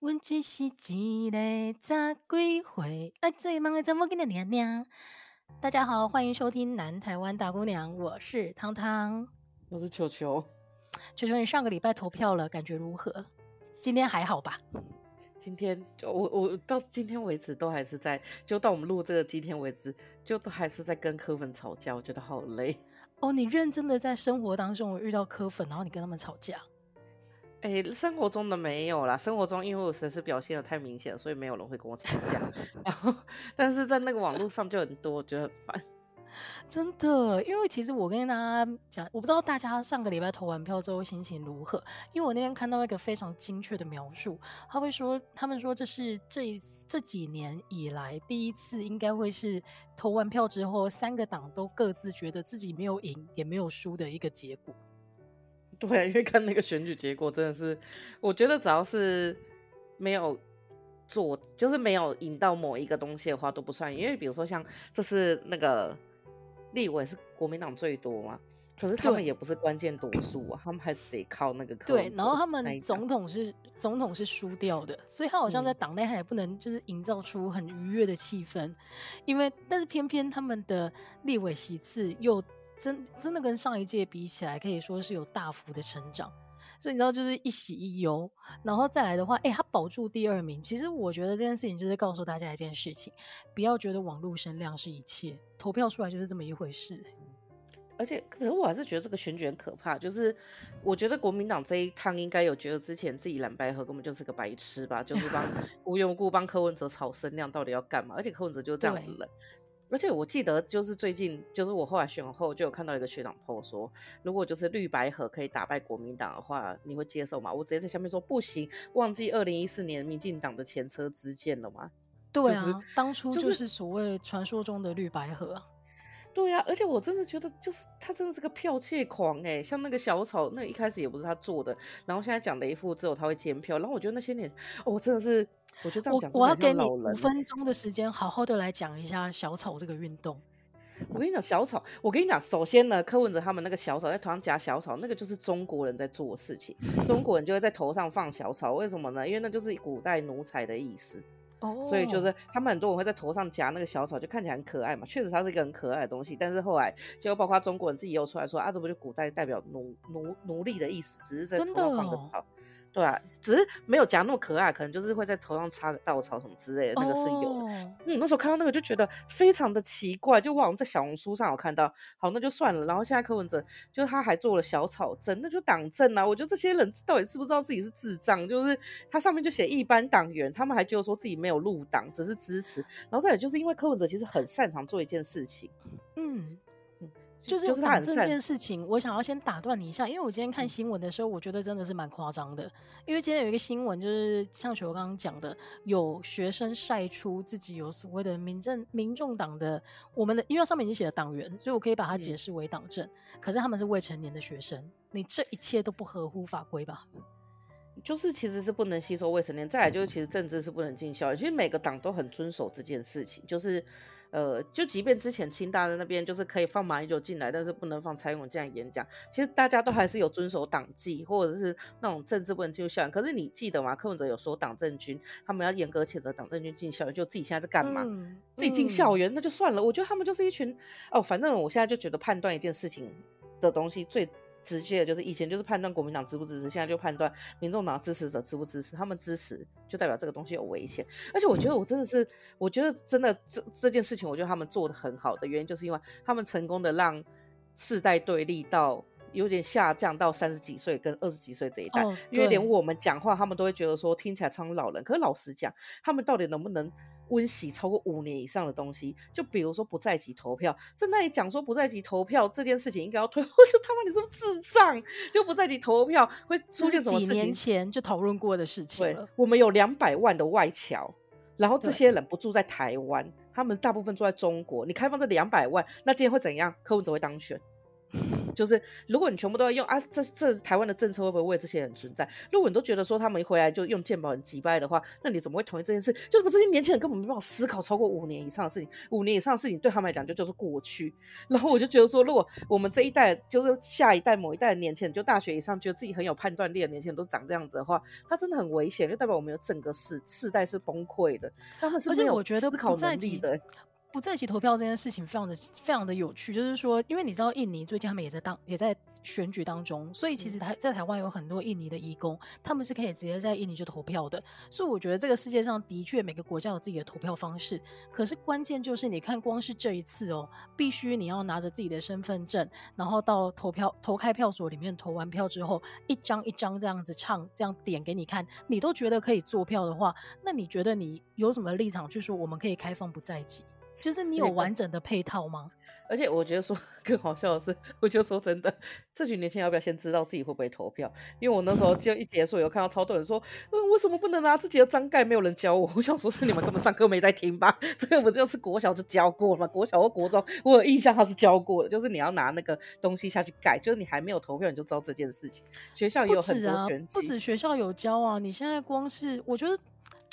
阮只是一个十几岁爱最忙的查某囡仔尔尔。大家好，欢迎收听《南台湾大姑娘》，我是汤汤，我是球球。球球，你上个礼拜投票了，感觉如何？今天还好吧？今天就我我到今天为止都还是在，就到我们录这个今天为止，就都还是在跟柯粉吵架，我觉得好累。哦，你认真的在生活当中遇到柯粉，然后你跟他们吵架？哎、欸，生活中的没有啦。生活中因为我实在是表现的太明显，所以没有人会跟我吵架。然后，但是在那个网络上就很多，我觉得很烦。真的，因为其实我跟大家讲，我不知道大家上个礼拜投完票之后心情如何。因为我那天看到一个非常精确的描述，他会说，他们说这是这这几年以来第一次，应该会是投完票之后，三个党都各自觉得自己没有赢也没有输的一个结果。对，因为看那个选举结果，真的是，我觉得只要是没有做，就是没有赢到某一个东西的话都不算。因为比如说像这是那个立委是国民党最多嘛，可是他们也不是关键多数啊，他们还是得靠那个。对，然后他们总统是总统是输掉的，所以他好像在党内他也不能就是营造出很愉悦的气氛，嗯、因为但是偏偏他们的立委席次又。真真的跟上一届比起来，可以说是有大幅的成长，所以你知道就是一喜一忧，然后再来的话，哎、欸，他保住第二名。其实我觉得这件事情就是告诉大家一件事情，不要觉得网络声量是一切，投票出来就是这么一回事。而且，可是我还是觉得这个选举很可怕，就是我觉得国民党这一趟应该有觉得之前自己蓝白合根本就是个白痴吧，就是帮 无缘无故帮柯文哲炒声量，到底要干嘛？而且柯文哲就这样子冷。而且我记得，就是最近，就是我后来选后，就有看到一个学长 po 说，如果就是绿白合可以打败国民党的话，你会接受吗？我直接在下面说不行，忘记二零一四年民进党的前车之鉴了吗？对啊，就是、当初就是所谓传说中的绿白合。对呀、啊，而且我真的觉得，就是他真的是个剽窃狂哎，像那个小丑，那、一开始也不是他做的，然后现在讲的一副只有他会监票，然后我觉得那些年，哦，我真的是，我觉得这样讲，我要给你五分钟的时间，好好的来讲一下小草这个运动。我跟你讲，小草，我跟你讲，首先呢，柯文哲他们那个小草在头上夹小草，那个就是中国人在做的事情，中国人就会在头上放小草，为什么呢？因为那就是古代奴才的意思。Oh. 所以就是他们很多人会在头上夹那个小草，就看起来很可爱嘛。确实它是一个很可爱的东西，但是后来就包括中国人自己又出来说啊，这不就古代代表奴奴奴隶的意思，只是在头上放个草。对啊，只是没有夹那么可爱，可能就是会在头上插个稻草什么之类的，那个是有的。Oh. 嗯，那时候看到那个就觉得非常的奇怪，就我好像在小红书上有看到，好，那就算了。然后现在柯文哲就他还做了小草阵，那就党政啊。我觉得这些人到底知不知道自己是智障？就是他上面就写一般党员，他们还觉得说自己没有入党，只是支持。然后再也就是因为柯文哲其实很擅长做一件事情，嗯。就是党政这件事情，我想要先打断你一下，因为我今天看新闻的时候，我觉得真的是蛮夸张的。因为今天有一个新闻，就是像球刚刚讲的，有学生晒出自己有所谓的民政民众党的我们的，因为上面已经写了党员，所以我可以把它解释为党政。可是他们是未成年的学生，你这一切都不合乎法规吧？就是其实是不能吸收未成年，再来就是其实政治是不能进校园，其实每个党都很遵守这件事情，就是。呃，就即便之前清大的那边就是可以放马英九进来，但是不能放蔡英文这样演讲。其实大家都还是有遵守党纪，或者是那种政治不能进入校园。可是你记得吗？柯文哲有说党政军他们要严格谴责党政军进校园，就自己现在在干嘛？嗯、自己进校园、嗯、那就算了。我觉得他们就是一群哦，反正我现在就觉得判断一件事情的东西最。直接的就是以前就是判断国民党支不支持，现在就判断民众党支持者支不支持。他们支持就代表这个东西有危险。而且我觉得我真的是，我觉得真的这这件事情，我觉得他们做的很好的原因，就是因为他们成功的让世代对立到有点下降到三十几岁跟二十几岁这一代。因为连我们讲话，他们都会觉得说听起来像老人。可是老实讲，他们到底能不能？温习超过五年以上的东西，就比如说不在籍投票，在那里讲说不在籍投票这件事情应该要推，我就他妈你是不是智障？就不在籍投票会出现什么事情？几年前就讨论过的事情。对，我们有两百万的外侨，然后这些人不住在台湾，他们大部分住在中国。你开放这两百万，那今天会怎样？柯文哲会当选。就是如果你全部都要用啊，这这台湾的政策会不会为这些人存在？如果你都觉得说他们一回来就用健保很机掰的话，那你怎么会同意这件事？就是这些年轻人根本没办法思考超过五年以上的事情，五年以上的事情对他们来讲就就是过去。然后我就觉得说，如果我们这一代就是下一代某一代的年轻人，就大学以上觉得自己很有判断力的年轻人都长这样子的话，他真的很危险，就代表我们有整个世世代是崩溃的。他们是没有思考能力的。不在籍投票这件事情非常的非常的有趣，就是说，因为你知道印尼最近他们也在当也在选举当中，所以其实台在台湾有很多印尼的移工，他们是可以直接在印尼就投票的。所以我觉得这个世界上的确每个国家有自己的投票方式，可是关键就是你看，光是这一次哦，必须你要拿着自己的身份证，然后到投票投开票所里面投完票之后，一张一张这样子唱这样点给你看，你都觉得可以做票的话，那你觉得你有什么立场去说我们可以开放不在籍？就是你有完整的配套吗？而且我觉得说更好笑的是，我就说真的，这群年轻人要不要先知道自己会不会投票？因为我那时候就一结束，有看到超多人说，嗯，为什么不能拿自己的章盖？没有人教我。我想说，是你们根本上课没在听吧？这个不就是国小就教过了吗？国小或国中，我有印象他是教过的，就是你要拿那个东西下去盖，就是你还没有投票你就知道这件事情。学校也有很多权，不止学校有教啊！你现在光是我觉得。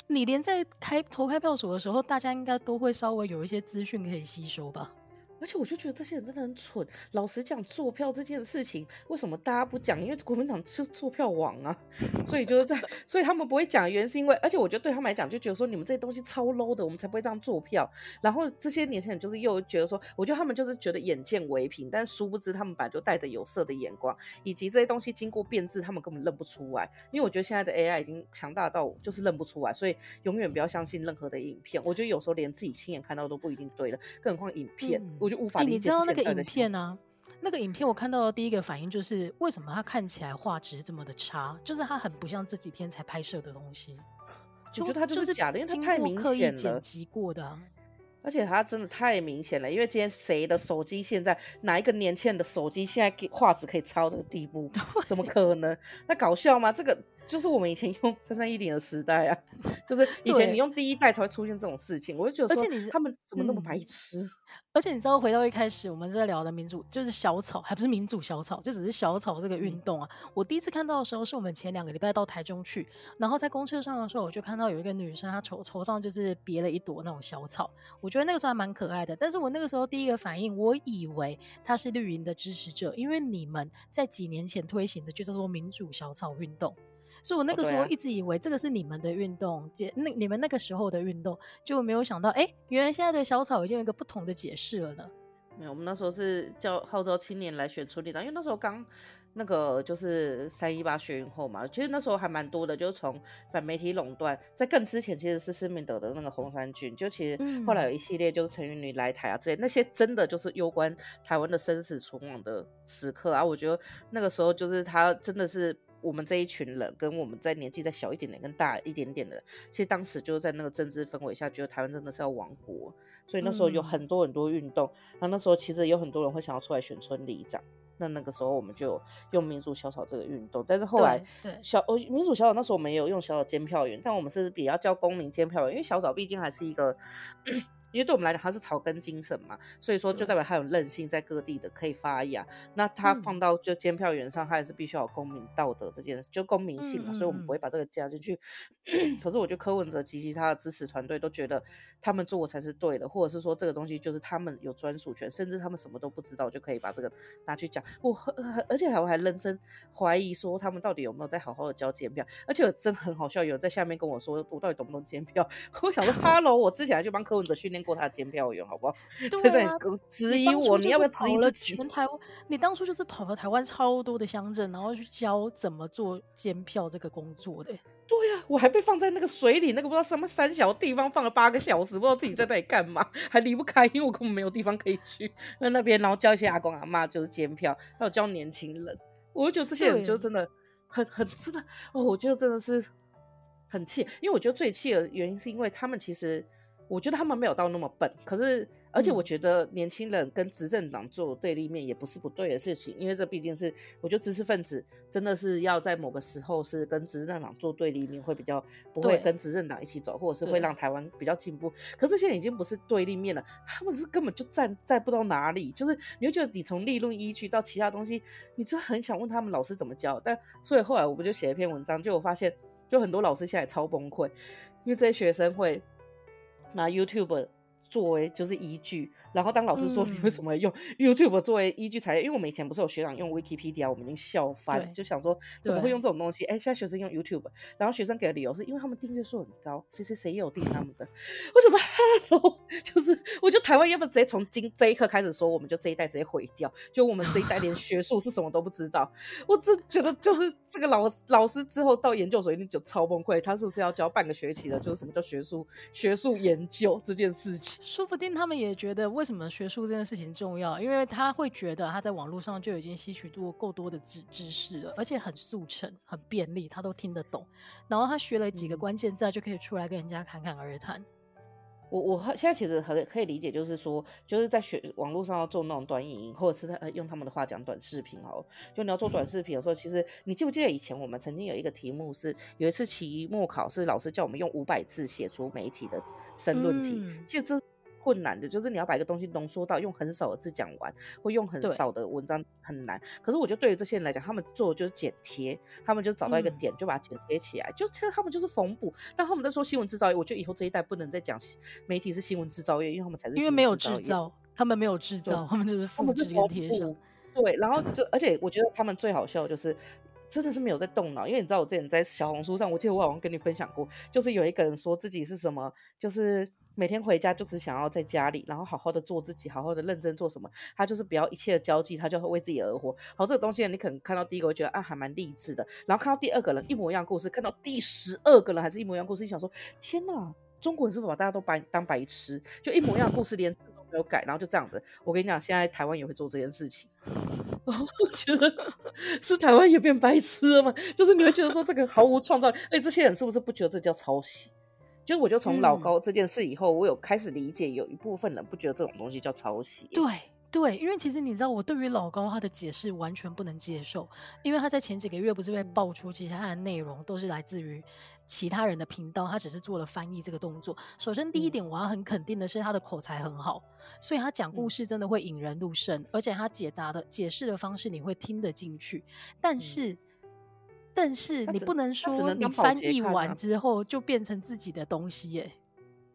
你连在开投开票所的时候，大家应该都会稍微有一些资讯可以吸收吧。而且我就觉得这些人真的很蠢。老实讲，做票这件事情，为什么大家不讲？因为国民党是做票王啊，所以就是在，所以他们不会讲。原因是因为，而且我觉得对他们来讲，就觉得说你们这些东西超 low 的，我们才不会这样做票。然后这些年轻人就是又觉得说，我觉得他们就是觉得眼见为凭，但殊不知他们本来就带着有色的眼光，以及这些东西经过变质，他们根本认不出来。因为我觉得现在的 AI 已经强大到就是认不出来，所以永远不要相信任何的影片。我觉得有时候连自己亲眼看到都不一定对了，更何况影片。嗯就无法理解、欸、你知道那个影片呢、啊？那个影片我看到的第一个反应就是，为什么它看起来画质这么的差？就是它很不像这几天才拍摄的东西。我觉得它就是假的，因为它太明显了。剪辑过的、啊，而且它真的太明显了。因为今天谁的手机现在哪一个年轻人的手机现在给画质可以超这个地步？怎么可能？那搞笑吗？这个。就是我们以前用三三一零的时代啊，就是以前你用第一代才会出现这种事情，我就觉得说，而且你他们怎么那么白痴？嗯，而且你知道，回到一开始我们在聊的民主，就是小草，还不是民主小草，就只是小草这个运动啊。嗯。我第一次看到的时候，是我们前两个礼拜到台中去，然后在公车上的时候，我就看到有一个女生，她头头上就是别了一朵那种小草，我觉得那个时候还蛮可爱的。但是我那个时候第一个反应，我以为她是绿营的支持者，因为你们在几年前推行的就叫做民主小草运动。所以我那个时候一直以为这个是你们的运动，解、哦、那、啊、你们那个时候的运动，就没有想到，哎、欸，原来现在的小草已经有一个不同的解释了呢。没有，我们那时候是叫号召青年来选村里长，因为那时候刚那个就是三一八学运后嘛，其实那时候还蛮多的，就是从反媒体垄断，在更之前其实是施明德的那个红衫军，就其实后来有一系列就是陈云女来台啊之类，那些真的就是攸关台湾的生死存亡的时刻啊，我觉得那个时候就是他真的是。我们这一群人跟我们在年纪再小一点点、跟大一点点的，其实当时就是在那个政治氛围下，觉得台湾真的是要亡国，所以那时候有很多很多运动。那、嗯、那时候其实有很多人会想要出来选村里长。那那个时候我们就用民主小草这个运动，但是后来小哦民主小草那时候我们也有用小草监票员，但我们是比较叫公民监票员，因为小草毕竟还是一个。因为对我们来讲，它是草根精神嘛，所以说就代表它有韧性，在各地的可以发芽。那它放到就监票员上，它也是必须要有公民道德这件事，就公民性嘛，所以我们不会把这个加进去。可是我觉得柯文哲及其他的支持团队都觉得他们做的才是对的，或者是说这个东西就是他们有专属权，甚至他们什么都不知道就可以把这个拿去讲。我而且还我还认真怀疑说他们到底有没有在好好的交监票，而且我真的很好笑，有人在下面跟我说我到底懂不懂监票？我想说哈 喽，我之前还去帮柯文哲训练。过他的监票员，好不好？对啊，质疑我，你，你要不要质疑了全台湾？你当初就是跑了台湾超多的乡镇，然后去教怎么做监票这个工作的。对呀、啊，我还被放在那个水里，那个不知道什么三小地方放了八个小时，不知道自己在那里干嘛，还离不开，因为我根本没有地方可以去。那那边，然后教一些阿公阿妈就是监票，还有教年轻人。我就觉得这些人就真的很很真的哦，我觉得真的是很气，因为我觉得最气的原因是因为他们其实。我觉得他们没有到那么笨，可是而且我觉得年轻人跟执政党做对立面也不是不对的事情，因为这毕竟是我觉得知识分子真的是要在某个时候是跟执政党做对立面，会比较不会跟执政党一起走，或者是会让台湾比较进步。可是现在已经不是对立面了，他们是根本就站在不知道哪里，就是你会觉得你从立论依据到其他东西，你就很想问他们老师怎么教，但所以后来我不就写一篇文章，就我发现就很多老师现在超崩溃，因为这些学生会。那 YouTube 作为就是依据。然后当老师说你为什么用 YouTube 作为依据材料？嗯、因为我们以前不是有学长用 Wikipedia，我们已经笑翻，就想说怎么会用这种东西？哎，现在学生用 YouTube，然后学生给的理由是因为他们订阅数很高，谁谁谁也有订他们的。我想说，Hello，就是我觉得台湾要不要直接从今这一刻开始说，我们就这一代直接毁掉，就我们这一代连学术是什么都不知道。我真觉得就是这个老师老师之后到研究所一定就超崩溃，他是不是要教半个学期的？就是什么叫学术学术研究这件事情？说不定他们也觉得为。什么学术这件事情重要？因为他会觉得他在网络上就已经吸取过够多的知知识了，而且很速成、很便利，他都听得懂。然后他学了几个关键字，就可以出来跟人家侃侃而谈。我我现在其实很可以理解，就是说，就是在学网络上要做那种短影音，或者是他用他们的话讲短视频哦。就你要做短视频的时候，其实你记不记得以前我们曾经有一个题目是，有一次期末考试，老师叫我们用五百字写出媒体的申论题，嗯、其实这。困难的就是你要把一个东西浓缩到用很少的字讲完，或用很少的文章很难。可是我觉得对于这些人来讲，他们做的就是剪贴，他们就找到一个点就把它剪贴起来，嗯、就其实他们就是缝补。但他们在说新闻制造业，我觉得以后这一代不能再讲媒体是新闻制造业，因为他们才是因为没有制造，他们没有制造，他们就是复制跟贴上。对，然后就而且我觉得他们最好笑的就是真的是没有在动脑，因为你知道我之前在小红书上，我记得我好像跟你分享过，就是有一个人说自己是什么，就是。每天回家就只想要在家里，然后好好的做自己，好好的认真做什么。他就是不要一切的交际，他就会为自己而活。好，这个东西你可能看到第一个会觉得啊，还蛮励志的。然后看到第二个人一模一样故事，看到第十二个人还是一模一样故事，你想说天哪，中国人是不是把大家都白当白痴？就一模一样故事，连字都没有改，然后就这样子。我跟你讲，现在台湾也会做这件事情。我觉得是台湾也变白痴了吗？就是你会觉得说这个毫无创造力。哎，这些人是不是不觉得这叫抄袭？就我就从老高这件事以后，嗯、我有开始理解，有一部分人不觉得这种东西叫抄袭。对对，因为其实你知道，我对于老高他的解释完全不能接受，因为他在前几个月不是被爆出，其实他的内容都是来自于其他人的频道，他只是做了翻译这个动作。首先第一点，我要很肯定的是他的口才很好，所以他讲故事真的会引人入胜，嗯、而且他解答的解释的方式你会听得进去，但是。嗯但是你不能说你翻译完之后就变成自己的东西耶。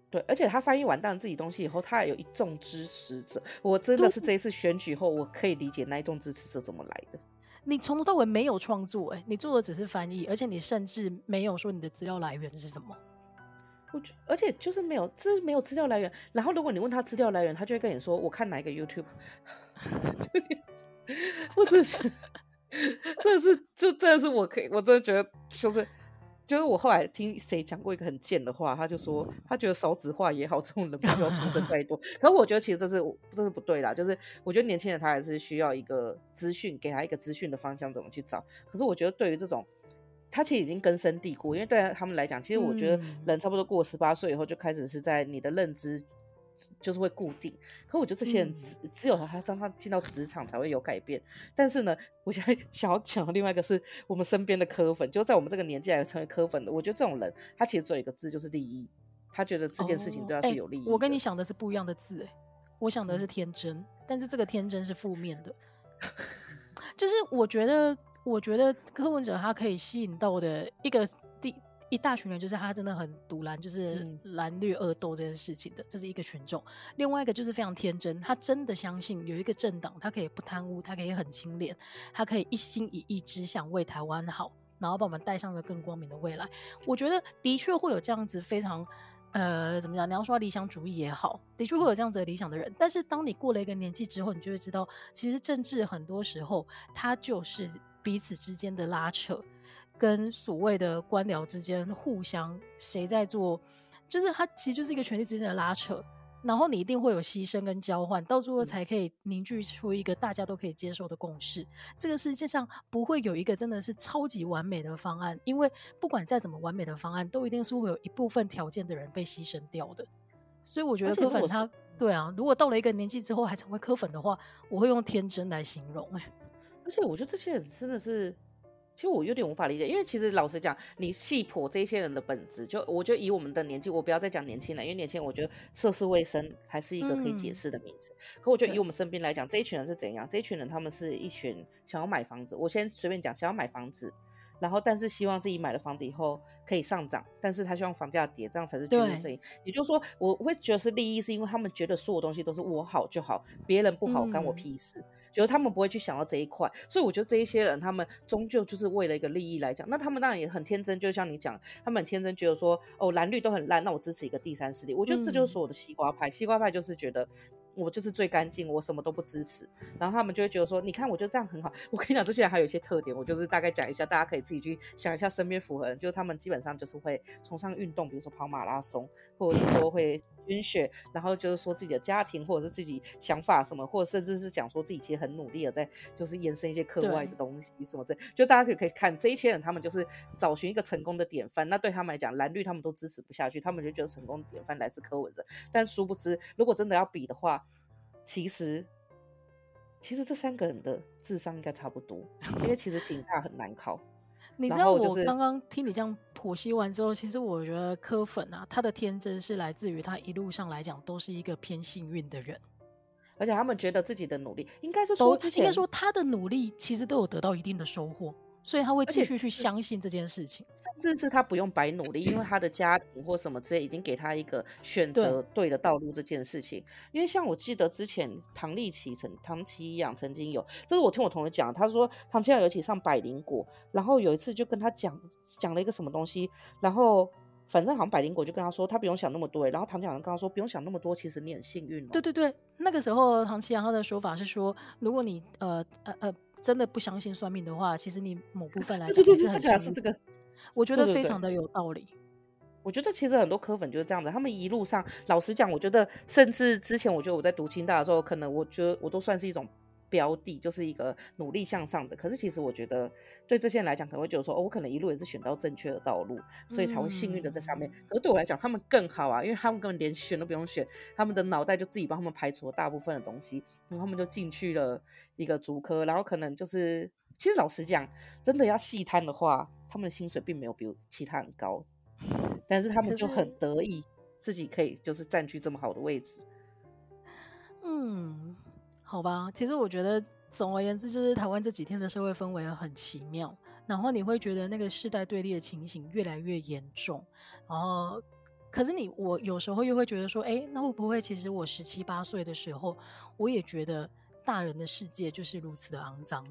对，而且他翻译完当然自己东西以后，他还有一众支持者。我真的是这一次选举后，我可以理解那一众支持者怎么来的。你从头到尾没有创作，哎，你做的只是翻译，而且你甚至没有说你的资料来源是什么。我觉，而且就是没有，这没有资料来源。然后如果你问他资料来源，他就会跟你说：“我看哪一个 YouTube。” 我真是。真的是，就真的是，我可以，我真的觉得，就是，就是我后来听谁讲过一个很贱的话，他就说，他觉得少子化也好，这种人不需要出生再多。可是我觉得其实这是，这是不对啦，就是我觉得年轻人他还是需要一个资讯，给他一个资讯的方向，怎么去找。可是我觉得对于这种，他其实已经根深蒂固，因为对他们来讲，其实我觉得人差不多过十八岁以后，就开始是在你的认知。就是会固定，可我觉得这些人只、嗯、只有他，让他进到职场才会有改变。但是呢，我现在 想要讲的另外一个是我们身边的科粉，就在我们这个年纪来成为科粉的。我觉得这种人，他其实只有一个字，就是利益。他觉得这件事情对他是有利益、哦欸。我跟你想的是不一样的字，哎，我想的是天真，嗯、但是这个天真是负面的。就是我觉得，我觉得柯文哲他可以吸引到的一个第。一大群人，就是他真的很独蓝，就是蓝绿恶斗这件事情的，这是一个群众。另外一个就是非常天真，他真的相信有一个政党，他可以不贪污，他可以很清廉，他可以一心一意只想为台湾好，然后把我们带上了更光明的未来。我觉得的确会有这样子非常呃，怎么讲？你要说理想主义也好，的确会有这样子的理想的人。但是当你过了一个年纪之后，你就会知道，其实政治很多时候它就是彼此之间的拉扯。跟所谓的官僚之间互相谁在做，就是它其实就是一个权力之间的拉扯，然后你一定会有牺牲跟交换，到最后才可以凝聚出一个大家都可以接受的共识。这个世界上不会有一个真的是超级完美的方案，因为不管再怎么完美的方案，都一定是会有一部分条件的人被牺牲掉的。所以我觉得柯粉他，对啊，如果到了一个年纪之后还成为柯粉的话，我会用天真来形容。哎，而且我觉得这些人真的是。其实我有点无法理解，因为其实老实讲，你细剖这些人的本质，就我就以我们的年纪，我不要再讲年轻人，因为年轻人我觉得涉世未深还是一个可以解释的名字。嗯、可我觉得以我们身边来讲，这一群人是怎样？这一群人他们是一群想要买房子，我先随便讲，想要买房子，然后但是希望自己买了房子以后可以上涨，但是他希望房价跌，这样才是居住正义。也就是说，我会觉得是利益，是因为他们觉得所有东西都是我好就好，别人不好干我屁事。嗯就是他们不会去想到这一块，所以我觉得这一些人，他们终究就是为了一个利益来讲。那他们当然也很天真，就像你讲，他们很天真觉得说，哦，蓝绿都很烂，那我支持一个第三势力。我觉得这就是所有的西瓜派，西瓜派就是觉得。我就是最干净，我什么都不支持，然后他们就会觉得说，你看我就这样很好。我跟你讲，这些人还有一些特点，我就是大概讲一下，大家可以自己去想一下身边符合人，就是他们基本上就是会崇尚运动，比如说跑马拉松，或者是说会捐血，然后就是说自己的家庭或者是自己想法什么，或者甚至是讲说自己其实很努力的在就是延伸一些课外的东西什么这，就大家可以可以看这一些人，他们就是找寻一个成功的典范。那对他们来讲，蓝绿他们都支持不下去，他们就觉得成功的典范来自柯文哲，但殊不知，如果真的要比的话。其实，其实这三个人的智商应该差不多，因为其实警大很难考。你知道我刚刚听你这样剖析完之后，其实我觉得柯粉啊，他的天真是来自于他一路上来讲都是一个偏幸运的人，而且他们觉得自己的努力应该是说，应该说他的努力其实都有得到一定的收获。所以他会继续去相信这件事情，甚至是他不用白努力，因为他的家庭或什么之类已经给他一个选择对的道路这件事情。因为像我记得之前唐立奇曾唐綺阳曾经有，这是我听我同学讲，他说唐綺阳有一起上百灵果，然后有一次就跟他讲讲了一个什么东西，然后反正好像百灵果就跟他说他不用想那么多，然后唐綺阳跟他说不用想那么多，其实你很幸运。对对对，那个时候唐綺阳他的说法是说，如果你呃呃呃。真的不相信算命的话，其实你某部分来讲是很幸运这个，我觉得非常的有道理。我觉得其实很多科粉就是这样子，他们一路上，老实讲，我觉得甚至之前，我觉得我在读清大的时候，可能我觉得我都算是一种。标的就是一个努力向上的，可是其实我觉得对这些人来讲，可能会觉得说，哦，我可能一路也是选到正确的道路，所以才会幸运的在上面。可是对我来讲，他们更好啊，因为他们根本连选都不用选，他们的脑袋就自己帮他们排除了大部分的东西，然后他们就进去了一个主科，然后可能就是，其实老实讲，真的要细摊的话，他们的薪水并没有比其他人高，但是他们就很得意自己可以就是占据这么好的位置，嗯。好吧，其实我觉得总而言之，就是台湾这几天的社会氛围很奇妙，然后你会觉得那个世代对立的情形越来越严重，然后可是你我有时候又会觉得说，哎，那会不会其实我十七八岁的时候，我也觉得大人的世界就是如此的肮脏？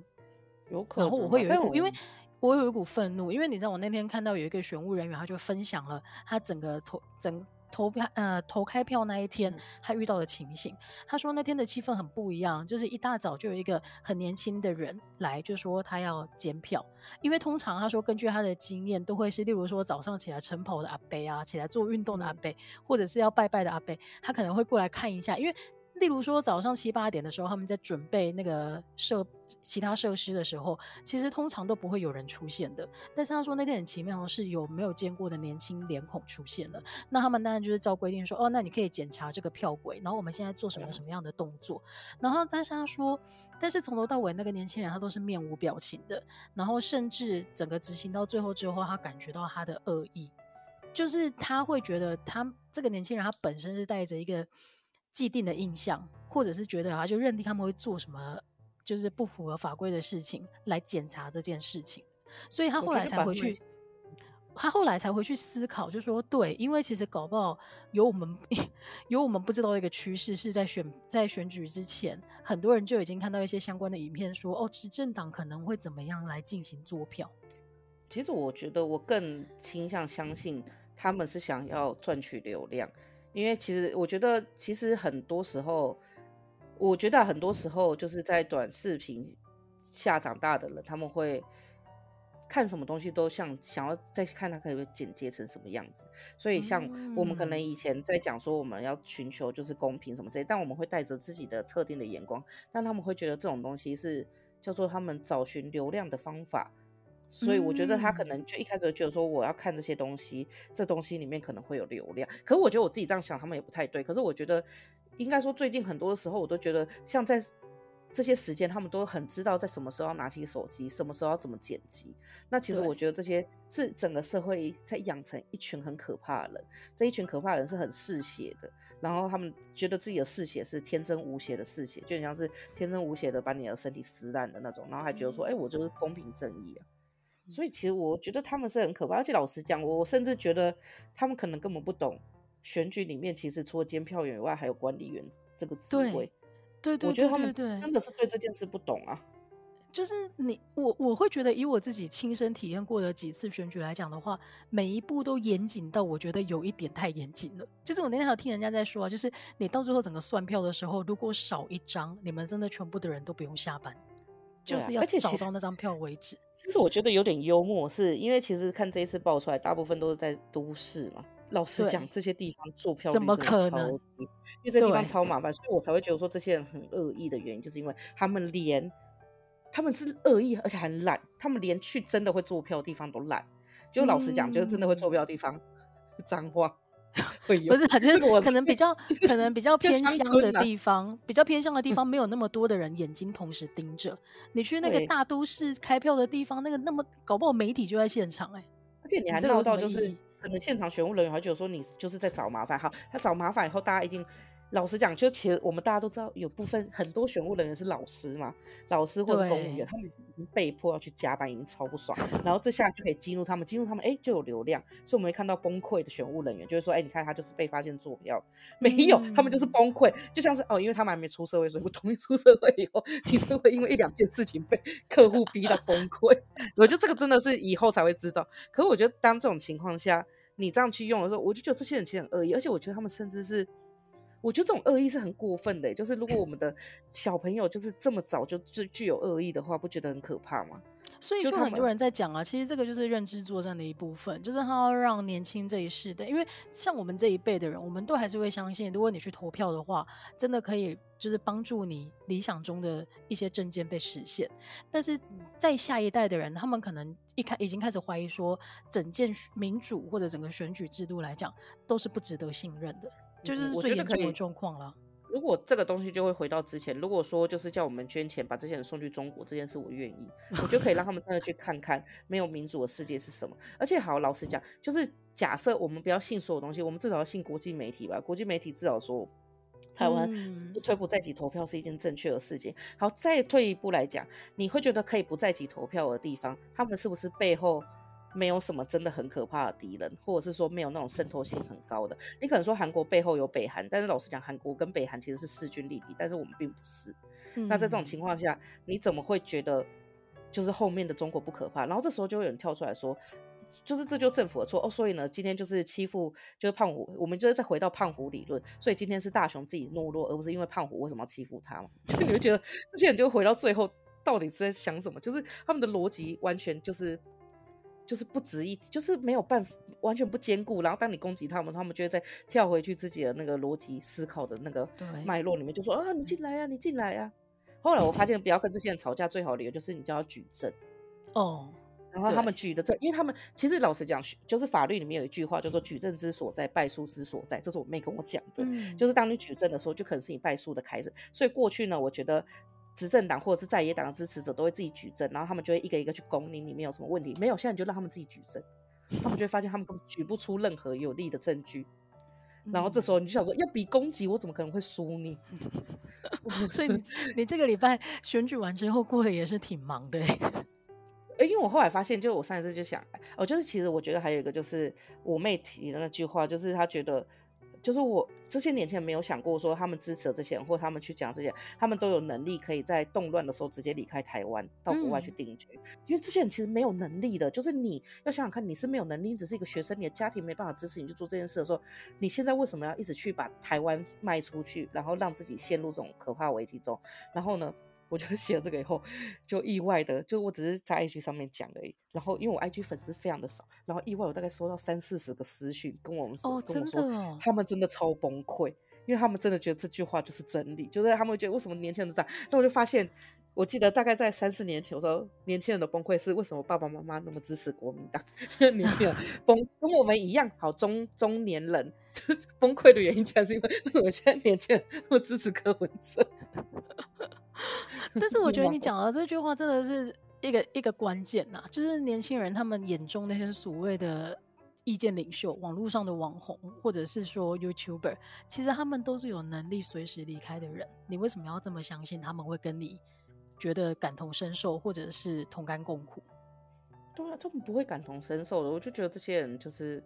有可能，然后我会有一股，因为我有一股愤怒，因为你知道我那天看到有一个选务人员，他就分享了他整个投整。投票呃，投开票那一天，他遇到的情形，他说那天的气氛很不一样，就是一大早就有一个很年轻的人来，就说他要监票，因为通常他说根据他的经验，都会是例如说早上起来晨跑的阿伯啊，起来做运动的阿伯，或者是要拜拜的阿伯，他可能会过来看一下，因为。例如说早上七八点的时候，他们在准备那个设其他设施的时候，其实通常都不会有人出现的。但是他说那天很奇妙，是有没有见过的年轻脸孔出现了。那他们当然就是照规定说，哦，那你可以检查这个票轨，然后我们现在做什么什么样的动作。然后但是他说，但是从头到尾那个年轻人他都是面无表情的，然后甚至整个执行到最后之后，他感觉到他的恶意，就是他会觉得他这个年轻人他本身是带着一个。既定的印象，或者是觉得啊，就认定他们会做什么，就是不符合法规的事情来检查这件事情，所以他后来才回去，他后来才回去思考，就说对，因为其实搞不好有我们 有我们不知道的一个趋势，是在选在选举之前，很多人就已经看到一些相关的影片说，说哦，执政党可能会怎么样来进行作票。其实我觉得我更倾向相信他们是想要赚取流量。因为其实我觉得，其实很多时候，我觉得很多时候就是在短视频下长大的人，他们会看什么东西都像想要再看他可以剪接成什么样子。所以像我们可能以前在讲说我们要寻求就是公平什么之类，但我们会带着自己的特定的眼光，但他们会觉得这种东西是叫做他们找寻流量的方法。所以我觉得他可能就一开始就觉得说我要看这些东西，这东西里面可能会有流量。可是我觉得我自己这样想，他们也不太对。可是我觉得应该说最近很多的时候，我都觉得像在这些时间，他们都很知道在什么时候要拿起手机，什么时候要怎么剪辑。那其实我觉得这些是整个社会在养成一群很可怕的人，这一群可怕的人是很嗜血的。然后他们觉得自己的嗜血是天真无邪的嗜血，就像是天真无邪的把你的身体撕烂的那种，然后还觉得说，哎，我就是公平正义啊。所以其实我觉得他们是很可怕，而且老实讲，我甚至觉得他们可能根本不懂选举里面其实除了监票员以外，还有管理员这个职位。对，对，对，我觉得他们真的是对这件事不懂啊。就是你我我会觉得，以我自己亲身体验过的几次选举来讲的话，每一步都严谨到我觉得有一点太严谨了。就是我那天还有听人家在说啊，就是你到最后整个算票的时候，如果少一张，你们真的全部的人都不用下班，就是要找到那张票为止。其实我觉得有点幽默，是因为其实看这一次爆出来，大部分都是在都市嘛。老实讲，这些地方坐票怎么可能？因为这地方超麻烦，所以我才会觉得说这些人很恶意的原因，就是因为他们连他们是恶意，而且很懒，他们连去真的会坐票的地方都懒。就老实讲，就是真的会坐票的地方，脏话。会有不是，就是可能比较 可能比较偏乡的地方，比较偏乡的地方没有那么多的人眼睛同时盯着。你去那个大都市开票的地方，那个那么搞不好媒体就在现场哎，而且你还闹到就是可能现场选务人员还觉得说你就是在找麻烦。好，他找麻烦以后，大家一定。老实讲，就其实我们大家都知道，有部分很多选务人员是老师嘛，老师或是公务员，他们已经被迫要去加班，已经超不爽。然后这下就可以激怒他们，激怒他们，哎，就有流量。所以我们会看到崩溃的选务人员，就是说，哎，你看他就是被发现作票，没有，他们就是崩溃，就像是哦，因为他们还没出社会，所以不同意出社会以后，你就会因为一两件事情被客户逼到崩溃。我觉得这个真的是以后才会知道。可是我觉得当这种情况下，你这样去用的时候，我就觉得这些人其实很恶意，而且我觉得他们甚至是。我觉得这种恶意是很过分的，就是如果我们的小朋友就是这么早就具具有恶意的话，不觉得很可怕吗？所以就很多人在讲啊，其实这个就是认知作战的一部分，就是他要让年轻这一世代，因为像我们这一辈的人，我们都还是会相信，如果你去投票的话，真的可以就是帮助你理想中的一些证件被实现。但是在下一代的人，他们可能一开已经开始怀疑说，整件民主或者整个选举制度来讲，都是不值得信任的。就是最严重的状况了。如果这个东西就会回到之前，如果说就是叫我们捐钱把这些人送去中国这件事，我愿意。我就可以让他们真的去看看没有民主的世界是什么。而且好，老实讲，就是假设我们不要信所有东西，我们至少要信国际媒体吧。国际媒体至少说台湾不推不在籍投票是一件正确的事情。好，再退一步来讲，你会觉得可以不在籍投票的地方，他们是不是背后？没有什么真的很可怕的敌人，或者是说没有那种渗透性很高的。你可能说韩国背后有北韩，但是老实讲，韩国跟北韩其实是势均力敌，但是我们并不是。嗯、那在这种情况下，你怎么会觉得就是后面的中国不可怕？然后这时候就会有人跳出来说，就是这就政府的错哦。所以呢，今天就是欺负就是胖虎，我们就是再回到胖虎理论。所以今天是大雄自己懦弱，而不是因为胖虎为什么要欺负他嘛？就你会觉得这些人就回到最后到底是在想什么？就是他们的逻辑完全就是。就是不值一，就是没有办法，完全不兼顾。然后当你攻击他们，他们就会再跳回去自己的那个逻辑思考的那个脉络里面，就说啊，你进来啊，你进来啊。后来我发现，不要跟这些人吵架，最好的理由就是你就要举证哦。然后他们举的证，因为他们其实老实讲，就是法律里面有一句话叫做“举证之所在，败诉之所在”，这是我妹跟我讲的。嗯，就是当你举证的时候，就可能是你败诉的开始。所以过去呢，我觉得。执政党或者是在野党的支持者都会自己举证，然后他们就会一个一个去攻你里面有什么问题。没有，现在你就让他们自己举证，他们就会发现他们根本举不出任何有力的证据。然后这时候你就想说，要比攻击，我怎么可能会输你？所以你你这个礼拜选举完之后过得也是挺忙的。哎，因为我后来发现，就我上一次就想，哦，就是其实我觉得还有一个就是我妹提的那句话，就是她觉得。就是我这些年前没有想过说他们支持的这些人，或他们去讲这些，他们都有能力可以在动乱的时候直接离开台湾到国外去定居。嗯，因为这些人其实没有能力的。就是你要想想看，你是没有能力，你只是一个学生，你的家庭没办法支持你去做这件事的时候，你现在为什么要一直去把台湾卖出去，然后让自己陷入这种可怕危机中？然后呢？我就 写了这个以后，就意外的，就我只是在 IG 上面讲而已。然后因为我 IG 粉丝非常的少，然后意外我大概收到三四十个私讯，跟我们说，哦、跟我说，哦、他们真的超崩溃，因为他们真的觉得这句话就是真理，就是他们会觉得为什么年轻人都这样。那我就发现，我记得大概在三四年前，我说年轻人的崩溃是为什么爸爸妈妈那么支持国民党？年轻人 崩跟我们一样，好中中年人崩溃的原因，就是因为为什么现在年轻人那么支持柯文哲？但是我觉得你讲的这句话真的是一个一个关键呐，就是年轻人他们眼中那些所谓的意见领袖、网络上的网红，或者是说 YouTuber，其实他们都是有能力随时离开的人。你为什么要这么相信他们会跟你？觉得感同身受，或者是同甘共苦，对啊，他们不会感同身受的。我就觉得这些人就是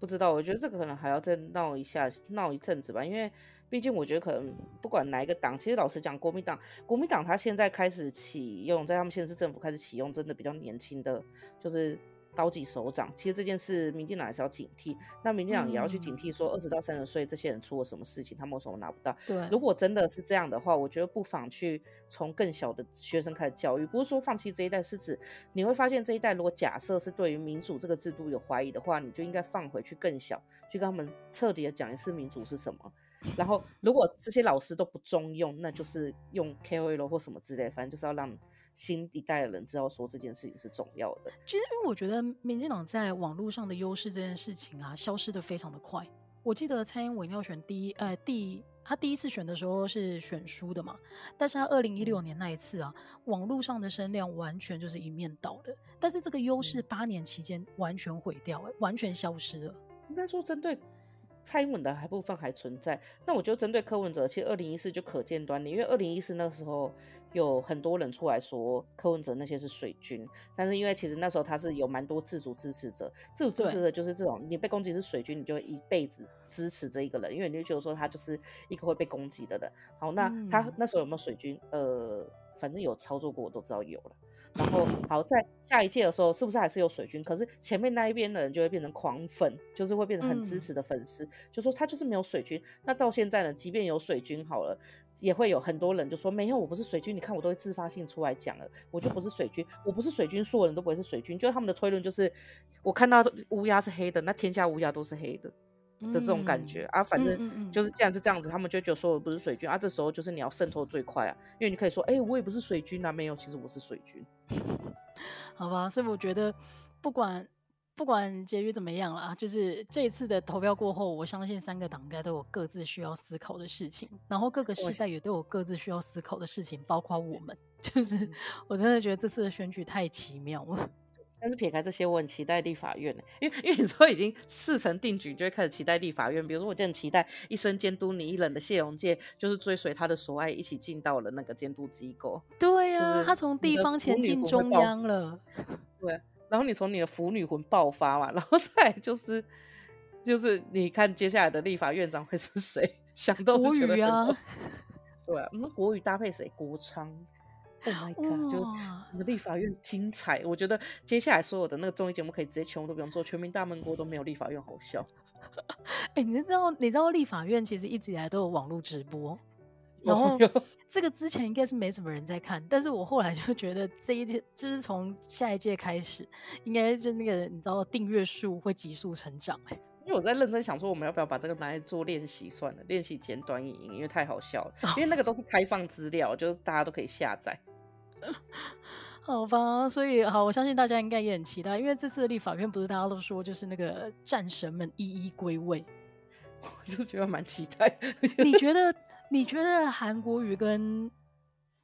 不知道。我觉得这个可能还要再闹一下，闹一阵子吧。因为毕竟我觉得可能不管哪一个党，其实老实讲，国民党，国民党他现在开始启用，在他们现在是政府开始启用，真的比较年轻的，就是。高级首长，其实这件事民进党还是要警惕。那民进党也要去警惕，说二十到三十岁这些人出了什么事情，他们为什么拿不到？对，如果真的是这样的话，我觉得不妨去从更小的学生开始教育。不是说放弃这一代，是指你会发现这一代如果假设是对于民主这个制度有怀疑的话，你就应该放回去更小，去跟他们彻底的讲一次民主是什么。然后如果这些老师都不中用，那就是用 KOL 或什么之类，反正就是要让。新一代的人知道说这件事情是重要的。其实，因为我觉得民进党在网络上的优势这件事情啊，消失的非常的快。我记得蔡英文要选第一，呃，第他第一次选的时候是选输的嘛，但是他二零一六年那一次啊，网络上的声量完全就是一面倒的。但是这个优势八年期间完全毁掉，完全消失了。应该说针对蔡英文的还部分还存在，那我觉得针对柯文哲，其实二零一四就可见端倪，因为二零一四那个时候。有很多人出来说柯文哲那些是水军，但是因为其实那时候他是有蛮多自主支持者，自主支持者就是这种，你被攻击是水军，你就会一辈子支持这一个人，因为你就觉得说他就是一个会被攻击的人。好，那他那时候有没有水军？呃，反正有操作过，我都知道有了。然后好，在下一届的时候，是不是还是有水军？可是前面那一边的人就会变成狂粉，就是会变成很支持的粉丝，就说他就是没有水军。那到现在呢，即便有水军好了。也会有很多人就说没有，我不是水军。你看我都会自发性出来讲了，我就不是水军，我不是水军，所有人都不会是水军。就他们的推论就是，我看到乌鸦是黑的，那天下乌鸦都是黑的的这种感觉、嗯、啊。反正就是既然是这样子，他们就觉得说我不是水军啊。这时候就是你要渗透最快啊，因为你可以说，哎、欸，我也不是水军啊，没有，其实我是水军。好吧，所以我觉得不管。不管结局怎么样啦，就是这一次的投票过后，我相信三个党应该都有各自需要思考的事情，然后各个世代也都有各自需要思考的事情，包括我们。就是我真的觉得这次的选举太奇妙了。但是撇开这些，我很期待立法院，因为因为你说已经事成定局，就会开始期待立法院。比如说，我就很期待一生监督你一人的谢荣介，就是追随他的所爱一起进到了那个监督机构。对呀、啊，他从地方前进中央了。对。然后你从你的腐女魂爆发嘛，然后再就是就是你看接下来的立法院长会是谁？想到就觉得很啊，对啊，那国语搭配谁？国昌，Oh my god，就整个立法院精彩。我觉得接下来所有的那个综艺节目可以直接全部都不用做，全民大闷锅都没有立法院好笑。哎、欸，你知道你知道立法院其实一直以来都有网络直播。然后这个之前应该是没什么人在看，但是我后来就觉得这一届就是从下一届开始，应该就那个你知道订阅数会急速成长哎。因为我在认真想说，我们要不要把这个拿来做练习算了，练习简短影音，因为太好笑了。因为那个都是开放资料，就是大家都可以下载。好吧，所以好，我相信大家应该也很期待，因为这次的立法院不是大家都说就是那个战神们一一归位，我就觉得蛮期待。你觉得？你觉得韩国瑜跟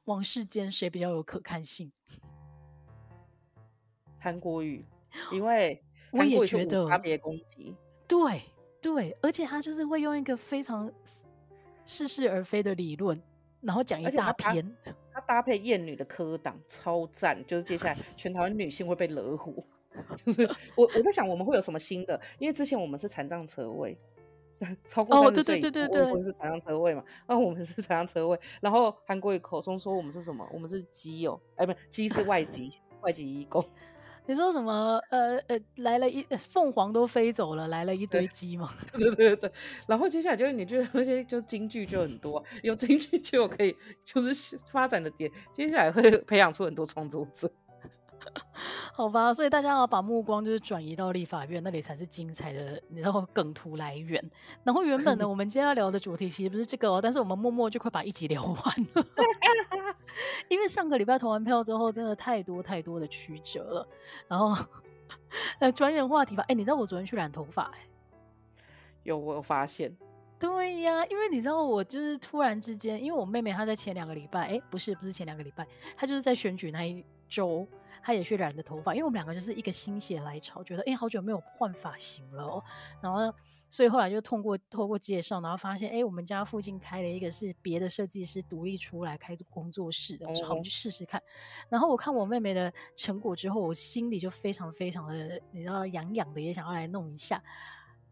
王世坚谁比较有可看性？韩国瑜，因为我也觉得差别攻击，对对，而且他就是会用一个非常似是而非的理论，然后讲一大篇。搭配艳女的科档超赞，就是接下来 全台湾女性会被惹火。就是我我在想我们会有什么新的，因为之前我们是残障车位。超过三十岁，我们是残障车位嘛？那我们是残障车位。然后韩国语口中说我们是什么？我们是基友，哎，不是基是外籍 外籍义工。你说什么？呃呃，来了一凤凰都飞走了，来了一堆鸡吗？对对对。然后接下来就是你觉得 那些就京剧就很多，有京剧就可以就是发展的点，接下来会培养出很多创作者。好吧，所以大家要把目光就是转移到立法院那里才是精彩的，你知道梗图来源。然后原本呢，我们今天要聊的主题其实不是这个哦，但是我们默默就快把一集聊完了。因为上个礼拜投完票之后，真的太多太多的曲折了。然后，呃，转眼话题吧。哎、欸，你知道我昨天去染头发、欸？有，我有发现。对呀，因为你知道，我就是突然之间，因为我妹妹她在前两个礼拜，哎、欸，不是，不是前两个礼拜，她就是在选举那一周，她也去染的头发。因为我们两个就是一个心血来潮，觉得哎、欸，好久没有换发型了、哦，然后。所以后来就通过透过介绍，然后发现，哎，我们家附近开了一个是别的设计师独立出来开工作室的，我说好，我们去试试看。然后我看我妹妹的成果之后，我心里就非常非常的，你知道，痒痒的，也想要来弄一下。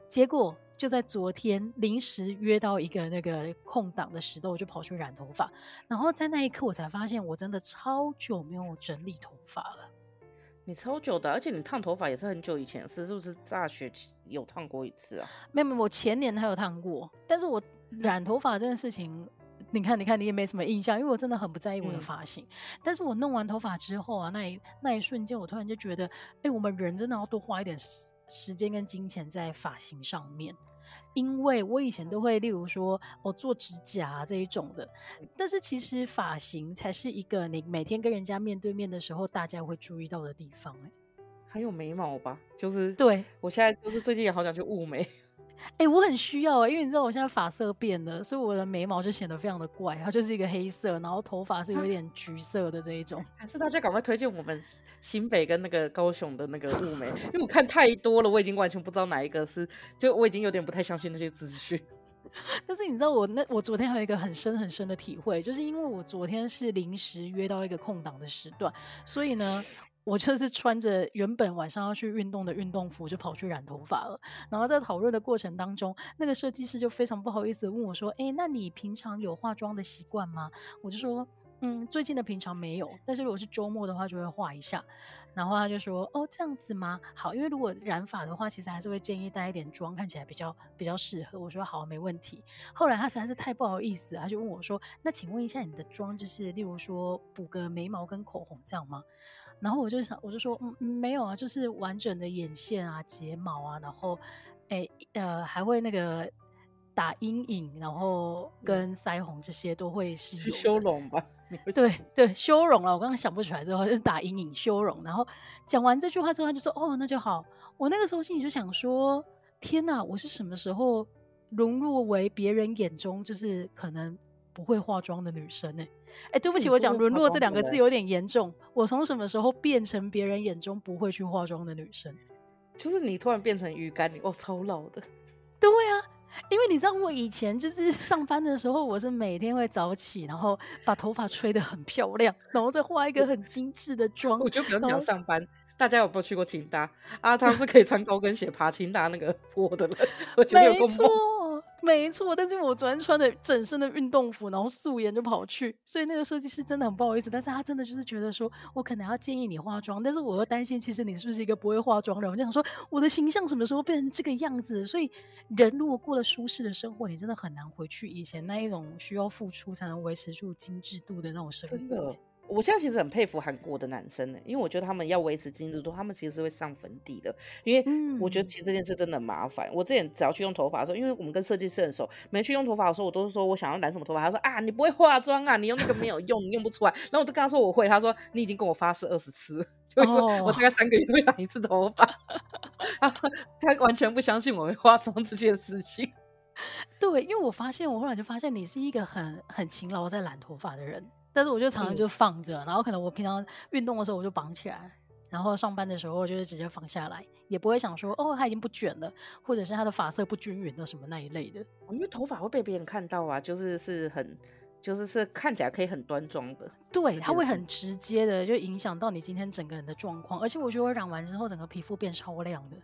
结果就在昨天临时约到一个那个空档的时候，我就跑去染头发。然后在那一刻，我才发现我真的超久没有整理头发了。你超久的，而且你烫头发也是很久以前的事，是不是大学有烫过一次啊？没有没有，我前年还有烫过。但是我染头发这件事情，你看你看你也没什么印象，因为我真的很不在意我的发型。嗯、但是我弄完头发之后啊，那一那一瞬间，我突然就觉得，哎、欸，我们人真的要多花一点时时间跟金钱在发型上面。因为我以前都会，例如说，我、哦、做指甲这一种的，但是其实发型才是一个你每天跟人家面对面的时候，大家会注意到的地方。哎，还有眉毛吧，就是对我现在就是最近也好想去雾眉。哎、欸，我很需要啊，因为你知道我现在发色变了，所以我的眉毛就显得非常的怪，它就是一个黑色，然后头发是有点橘色的这一种。还是大家赶快推荐我们新北跟那个高雄的那个雾眉，因为我看太多了，我已经完全不知道哪一个是，就我已经有点不太相信那些资讯。但是你知道我那我昨天还有一个很深很深的体会，就是因为我昨天是临时约到一个空档的时段，所以呢。我就是穿着原本晚上要去运动的运动服，就跑去染头发了。然后在讨论的过程当中，那个设计师就非常不好意思问我说：“诶，那你平常有化妆的习惯吗？”我就说：“嗯，最近的平常没有，但是如果是周末的话，就会化一下。”然后他就说：“哦，这样子吗？好，因为如果染发的话，其实还是会建议带一点妆，看起来比较比较适合。”我说：“好，没问题。”后来他实在是太不好意思，他就问我说：“那请问一下，你的妆就是例如说补个眉毛跟口红这样吗？”然后我就想，我就说，嗯，没有啊，就是完整的眼线啊、睫毛啊，然后，哎，呃，还会那个打阴影，然后跟腮红这些都会是有修容吧？对对，修容了。我刚刚想不出来之后，就是打阴影、修容。然后讲完这句话之后，他就说，哦，那就好。我那个时候心里就想说，天哪，我是什么时候融入为别人眼中就是可能。不会化妆的女生呢、欸？哎、欸，对不起，我讲“沦落”这两个字有点严重。我从什么时候变成别人眼中不会去化妆的女生？就是你突然变成鱼干，你哦，超老的。对啊，因为你知道我以前就是 上班的时候，我是每天会早起，然后把头发吹得很漂亮，然后再画一个很精致的妆。我就比较想上班。大家有没有去过清大？阿汤是可以穿高跟鞋爬清大那个 坡的人。我觉得有够猛。没错，但是我昨天穿的整身的运动服，然后素颜就跑去，所以那个设计师真的很不好意思，但是他真的就是觉得说，我可能要建议你化妆，但是我又担心，其实你是不是一个不会化妆的人？我就想说，我的形象什么时候变成这个样子？所以人如果过了舒适的生活，你真的很难回去以前那一种需要付出才能维持住精致度的那种生活。真的。我现在其实很佩服韩国的男生呢，因为我觉得他们要维持精致度，他们其实是会上粉底的。因为我觉得其实这件事真的很麻烦。我之前只要去用头发的时候，因为我们跟设计师很熟，每去用头发的时候，我都是说我想要染什么头发，他说啊，你不会化妆啊，你用那个没有用，你用不出来。然后我就跟他说我会，他说你已经跟我发誓二十次，就我大概三个月会染一次头发。他说他完全不相信我会化妆这件事情。对，因为我发现我后来就发现你是一个很很勤劳在染头发的人。但是我就常常就放着，嗯、然后可能我平常运动的时候我就绑起来，然后上班的时候就是直接放下来，也不会想说哦，它已经不卷了，或者是它的发色不均匀的什么那一类的。因为头发会被别人看到啊，就是是很，就是是看起来可以很端庄的。对，它会很直接的就影响到你今天整个人的状况，而且我觉得我染完之后整个皮肤变超亮的。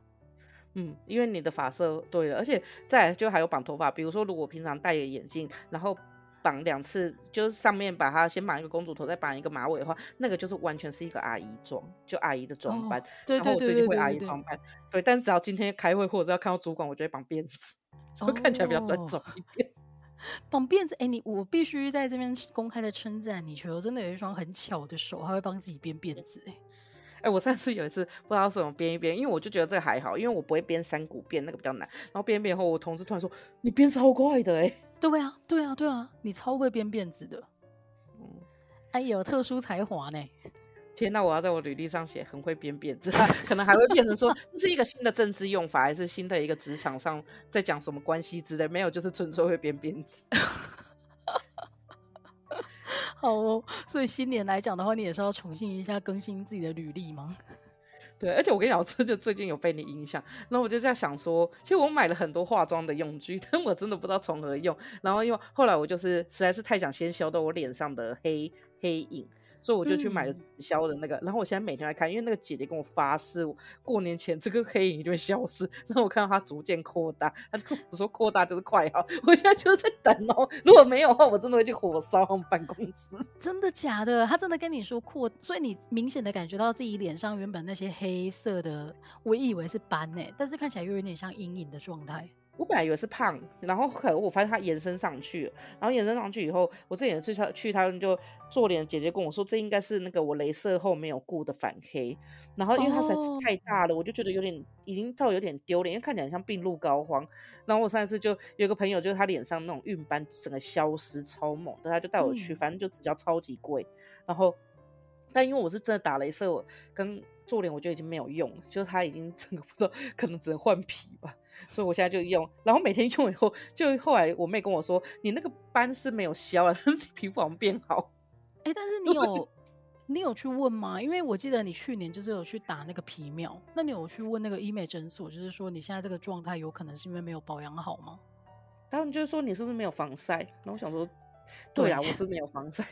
嗯，因为你的发色对了，而且再来就还有绑头发，比如说如果平常戴个眼镜，然后。绑两次，就是上面把它先绑一个公主头，再绑一个马尾的话，那个就是完全是一个阿姨装，就阿姨的装扮。然后我最近会阿姨装扮，对，但只要今天开会或者是要看到主管，我就会绑辫子，会看起来比较端庄一点。绑辫子，哎、欸，你我必须在这边公开的称赞你，球真的有一双很巧的手，还会帮自己编辫子、欸，哎。哎，我上次有一次不知道怎么编一编，因为我就觉得这个还好，因为我不会编三股辫，那个比较难。然后编一编后，我同事突然说：“你编超快的哎！”对啊，对啊，对啊，你超会编辫子的。嗯，哎有，特殊才华呢！天哪，我要在我履历上写很会编辫子，可能还会变成说 这是一个新的政治用法，还是新的一个职场上在讲什么关系之类？没有，就是纯粹会编编织。好哦，所以新年来讲的话，你也是要重新一下更新自己的履历吗？对，而且我跟你讲，我真的最近有被你影响，那我就在想说，其实我买了很多化妆的用具，但我真的不知道从何用。然后因为后来我就是实在是太想先消掉我脸上的黑黑影。所以我就去买了直销的那个，嗯、然后我现在每天来看，因为那个姐姐跟我发誓，过年前这个黑影就会消失。然后我看到它逐渐扩大，她就跟我说扩大就是快好。我现在就是在等哦，如果没有的话，我真的会去火烧我们办公室。真的假的？他真的跟你说扩，所以你明显的感觉到自己脸上原本那些黑色的，我以为是斑呢，但是看起来又有点像阴影的状态。我本来以为是胖，然后可我发现它延伸上去了，然后延伸上去以后，我这眼去他去他们就做脸，姐姐跟我说这应该是那个我镭射后没有顾的反黑，然后因为它实在是太大了，oh. 我就觉得有点已经到有点丢脸，因为看起来像病入膏肓。然后我上一次就有个朋友，就是他脸上那种晕斑整个消失超猛，但他就带我去，反正就只交超级贵。然后，但因为我是真的打镭射，我跟做脸我觉得已经没有用，就是他已经整个不知道，可能只能换皮吧。所以我现在就用，然后每天用以后，就后来我妹跟我说，你那个斑是没有消了，但是你皮肤好像变好。哎、欸，但是 你有你有去问吗？因为我记得你去年就是有去打那个皮秒，那你有去问那个医美诊所，就是说你现在这个状态有可能是因为没有保养好吗？他们就是说你是不是没有防晒？然后我想说，对啊，我是没有防晒。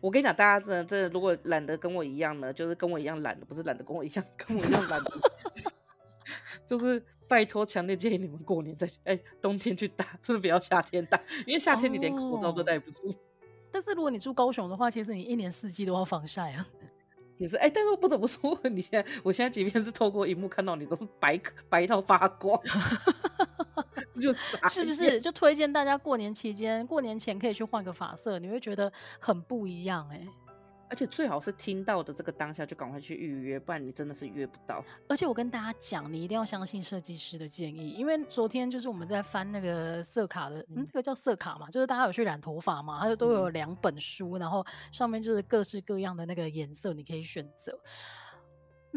我跟你讲，大家真的真的，如果懒得跟我一样呢，就是跟我一样懒的，不是懒得跟我一样，跟我一样懒的，就是。拜托，强烈建议你们过年在哎、欸、冬天去打，真的不要夏天打，因为夏天你连口罩都戴不住。哦、但是如果你住高雄的话，其实你一年四季都要防晒啊。也是哎、欸，但是我不得不说，你现在我现在即便是透过荧幕看到你，都白白到发光，就是不是？就推荐大家过年期间、过年前可以去换个发色，你会觉得很不一样哎、欸。而且最好是听到的这个当下就赶快去预约，不然你真的是约不到。而且我跟大家讲，你一定要相信设计师的建议，因为昨天就是我们在翻那个色卡的，嗯，那个叫色卡嘛，就是大家有去染头发嘛，它就都有两本书，然后上面就是各式各样的那个颜色，你可以选择。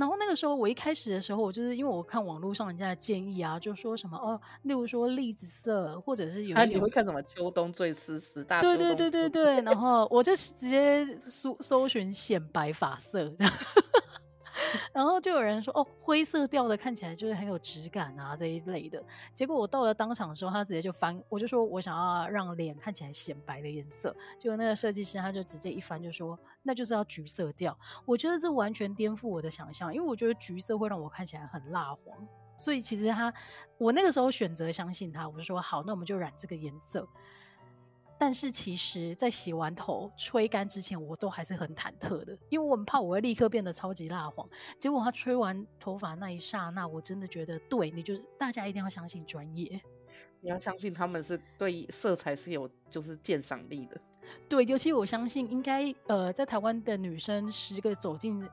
然后那个时候，我一开始的时候，我就是因为我看网络上人家的建议啊，就说什么哦，例如说栗子色，或者是有你会看什么秋冬最湿十大对对对对对，然后我就直接搜搜寻显白发色这样。然后就有人说哦，灰色调的看起来就是很有质感啊这一类的。结果我到了当场的时候，他直接就翻，我就说我想要让脸看起来显白的颜色。结果那个设计师他就直接一翻就说，那就是要橘色调。我觉得这完全颠覆我的想象，因为我觉得橘色会让我看起来很蜡黄。所以其实他，我那个时候选择相信他，我就说好，那我们就染这个颜色。但是其实，在洗完头、吹干之前，我都还是很忐忑的，因为我很怕我会立刻变得超级蜡黄。结果他吹完头发那一刹那，我真的觉得，对，你就是大家一定要相信专业，你要相信他们是对色彩是有就是鉴赏力的。对，尤其我相信，应该呃，在台湾的女生十个走进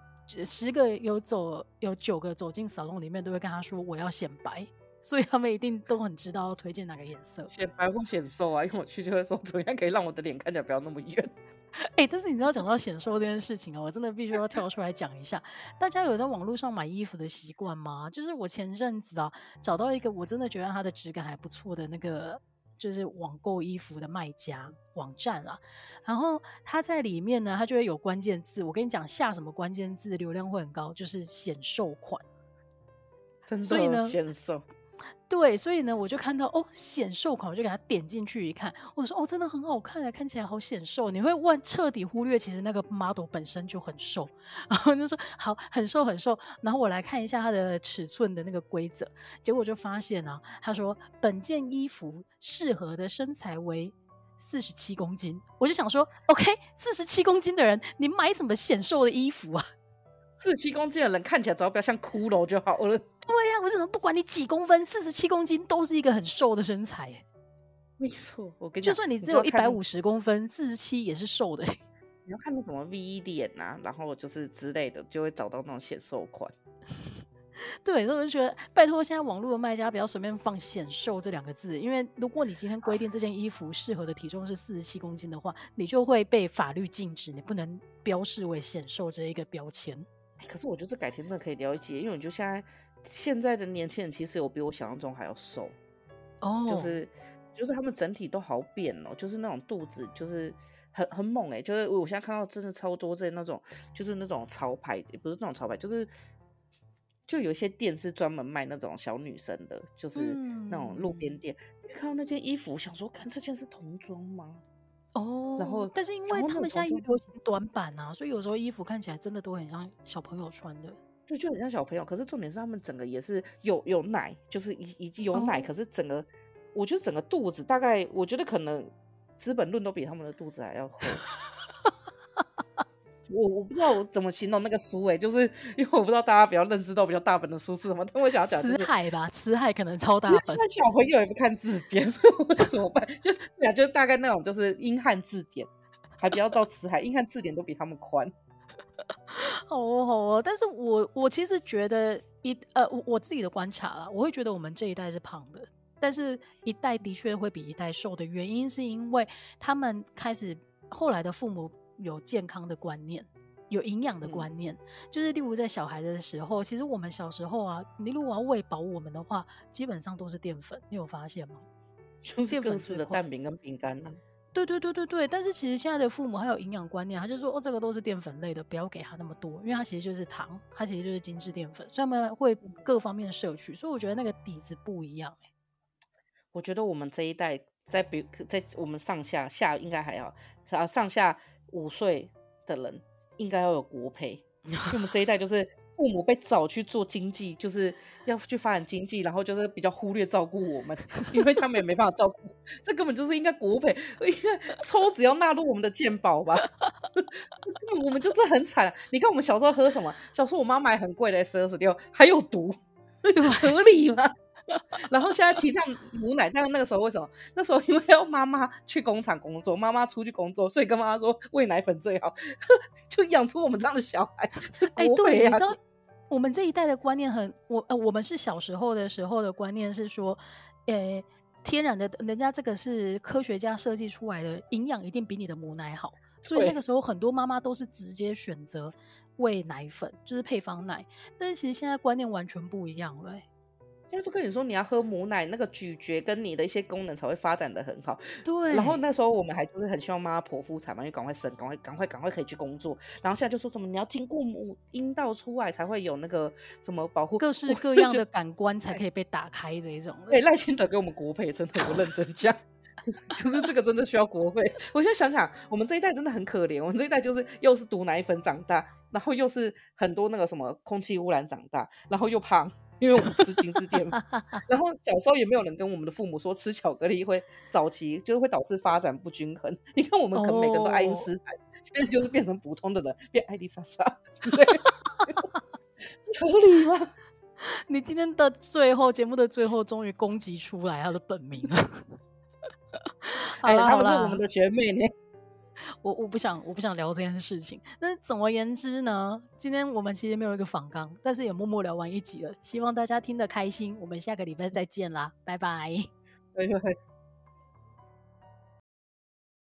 十个有走有九个走进 salon 里面，都会跟他说我要显白。所以他们一定都很知道要推荐哪个颜色，显白或显瘦啊，因为我去就会说怎么样可以让我的脸看起来不要那么圆。哎、欸，但是你知道讲到显瘦这件事情啊，我真的必须要跳出来讲一下。大家有在网络上买衣服的习惯吗？就是我前阵子啊找到一个我真的觉得它的质感还不错的那个，就是网购衣服的卖家网站啊。然后它在里面呢，它就会有关键字。我跟你讲，下什么关键字流量会很高，就是显瘦款。真的所以呢显瘦。对，所以呢，我就看到哦，显瘦款，我就给他点进去一看，我说哦，真的很好看啊，看起来好显瘦。你会问，彻底忽略其实那个 model 本身就很瘦，然后就说好，很瘦很瘦。然后我来看一下它的尺寸的那个规则，结果就发现啊，他说本件衣服适合的身材为四十七公斤。我就想说，OK，四十七公斤的人，你买什么显瘦的衣服啊？四十七公斤的人看起来只要不要像骷髅就好了。对呀、啊，我怎么不管你几公分，四十七公斤都是一个很瘦的身材。没错，我跟你讲，就算你只有一百五十公分，四十七也是瘦的。你要看那什么 V 脸啊，然后就是之类的，就会找到那种显瘦款。对，所以我就觉得，拜托，现在网络的卖家不要随便放显瘦这两个字，因为如果你今天规定这件衣服适合的体重是四十七公斤的话，你就会被法律禁止，你不能标示为显瘦这一个标签。可是我觉得这改天真的可以了解，因为我觉得现在现在的年轻人其实有比我想象中还要瘦，哦，就是就是他们整体都好扁哦，就是那种肚子就是很很猛哎、欸，就是我现在看到真的超多这那种，就是那种潮牌，也不是那种潮牌，就是。就有一些店是专门卖那种小女生的，就是那种路边店。看到那件衣服，想说，看这件是童装吗？哦，然后，但是因为他们现在流行短版啊，所以有时候衣服看起来真的都很像小朋友穿的。对，就很像小朋友。可是重点是他们整个也是有有奶，就是已已经有奶，哦、可是整个，我觉得整个肚子大概，我觉得可能资本论都比他们的肚子还要厚。我我不知道我怎么形容那个书诶、欸，就是因为我不知道大家比较认知到比较大本的书是什么，但我想要讲辞海吧，辞海可能超大本。现在小朋友也不看字典，所以我怎么办？就是呀，就是大概那种就是英汉字典，还不要到辞海，英汉字典都比他们宽。好哦好哦，但是我我其实觉得一呃我我自己的观察啦，我会觉得我们这一代是胖的，但是一代的确会比一代瘦的原因是因为他们开始后来的父母。有健康的观念，有营养的观念，嗯、就是例如在小孩的时候，其实我们小时候啊，你如果要喂饱我们的话，基本上都是淀粉，你有发现吗？就是各式的蛋饼跟饼干呢。对对对对对，但是其实现在的父母还有营养观念，他就说哦，这个都是淀粉类的，不要给他那么多，因为它其实就是糖，它其实就是精致淀粉，所以他们会各方面摄取，所以我觉得那个底子不一样、欸、我觉得我们这一代在比在我们上下下应该还好啊，上下。五岁的人应该要有国培，我们这一代就是父母被找去做经济，就是要去发展经济，然后就是比较忽略照顾我们，因为他们也没办法照顾，这根本就是应该国赔，应该抽脂要纳入我们的健保吧，我们就是很惨。你看我们小时候喝什么？小时候我妈买很贵的 S 二十六，还有毒，对吧？合理吗？然后现在提倡母奶，但是那个时候为什么？那时候因为要妈妈去工厂工作，妈妈出去工作，所以跟妈妈说喂奶粉最好，就养出我们这样的小孩。哎、欸，对，你知道我们这一代的观念很，我呃，我们是小时候的时候的观念是说，呃、欸，天然的，人家这个是科学家设计出来的，营养一定比你的母奶好，所以那个时候很多妈妈都是直接选择喂奶粉，就是配方奶。但是其实现在观念完全不一样了、欸。现在就跟你说，你要喝母奶，那个咀嚼跟你的一些功能才会发展的很好。对。然后那时候我们还就是很希望妈妈剖腹产嘛，因为赶快生，赶快赶快赶快可以去工作。然后现在就说什么你要经过母阴道出来才会有那个什么保护，各式各 样的感官才可以被打开这一种。对，赖清德给我们国培，真的我认真讲，就是这个真的需要国赔。我现在想想，我们这一代真的很可怜，我们这一代就是又是毒奶粉长大，然后又是很多那个什么空气污染长大，然后又胖。因为我们吃精致淀粉，然后小时候也没有人跟我们的父母说吃巧克力会早期就是会导致发展不均衡。你看我们可能每个人都爱因斯坦，现在就是变成普通的人，变爱丽莎莎，对，合理吗？你今天的最后节目的最后终于攻击出来他的本名了。好了，他们是我们的学妹呢。我我不想我不想聊这件事情，那总而言之呢，今天我们其实没有一个访纲，但是也默默聊完一集了，希望大家听得开心。我们下个礼拜再见啦，拜拜。拜拜。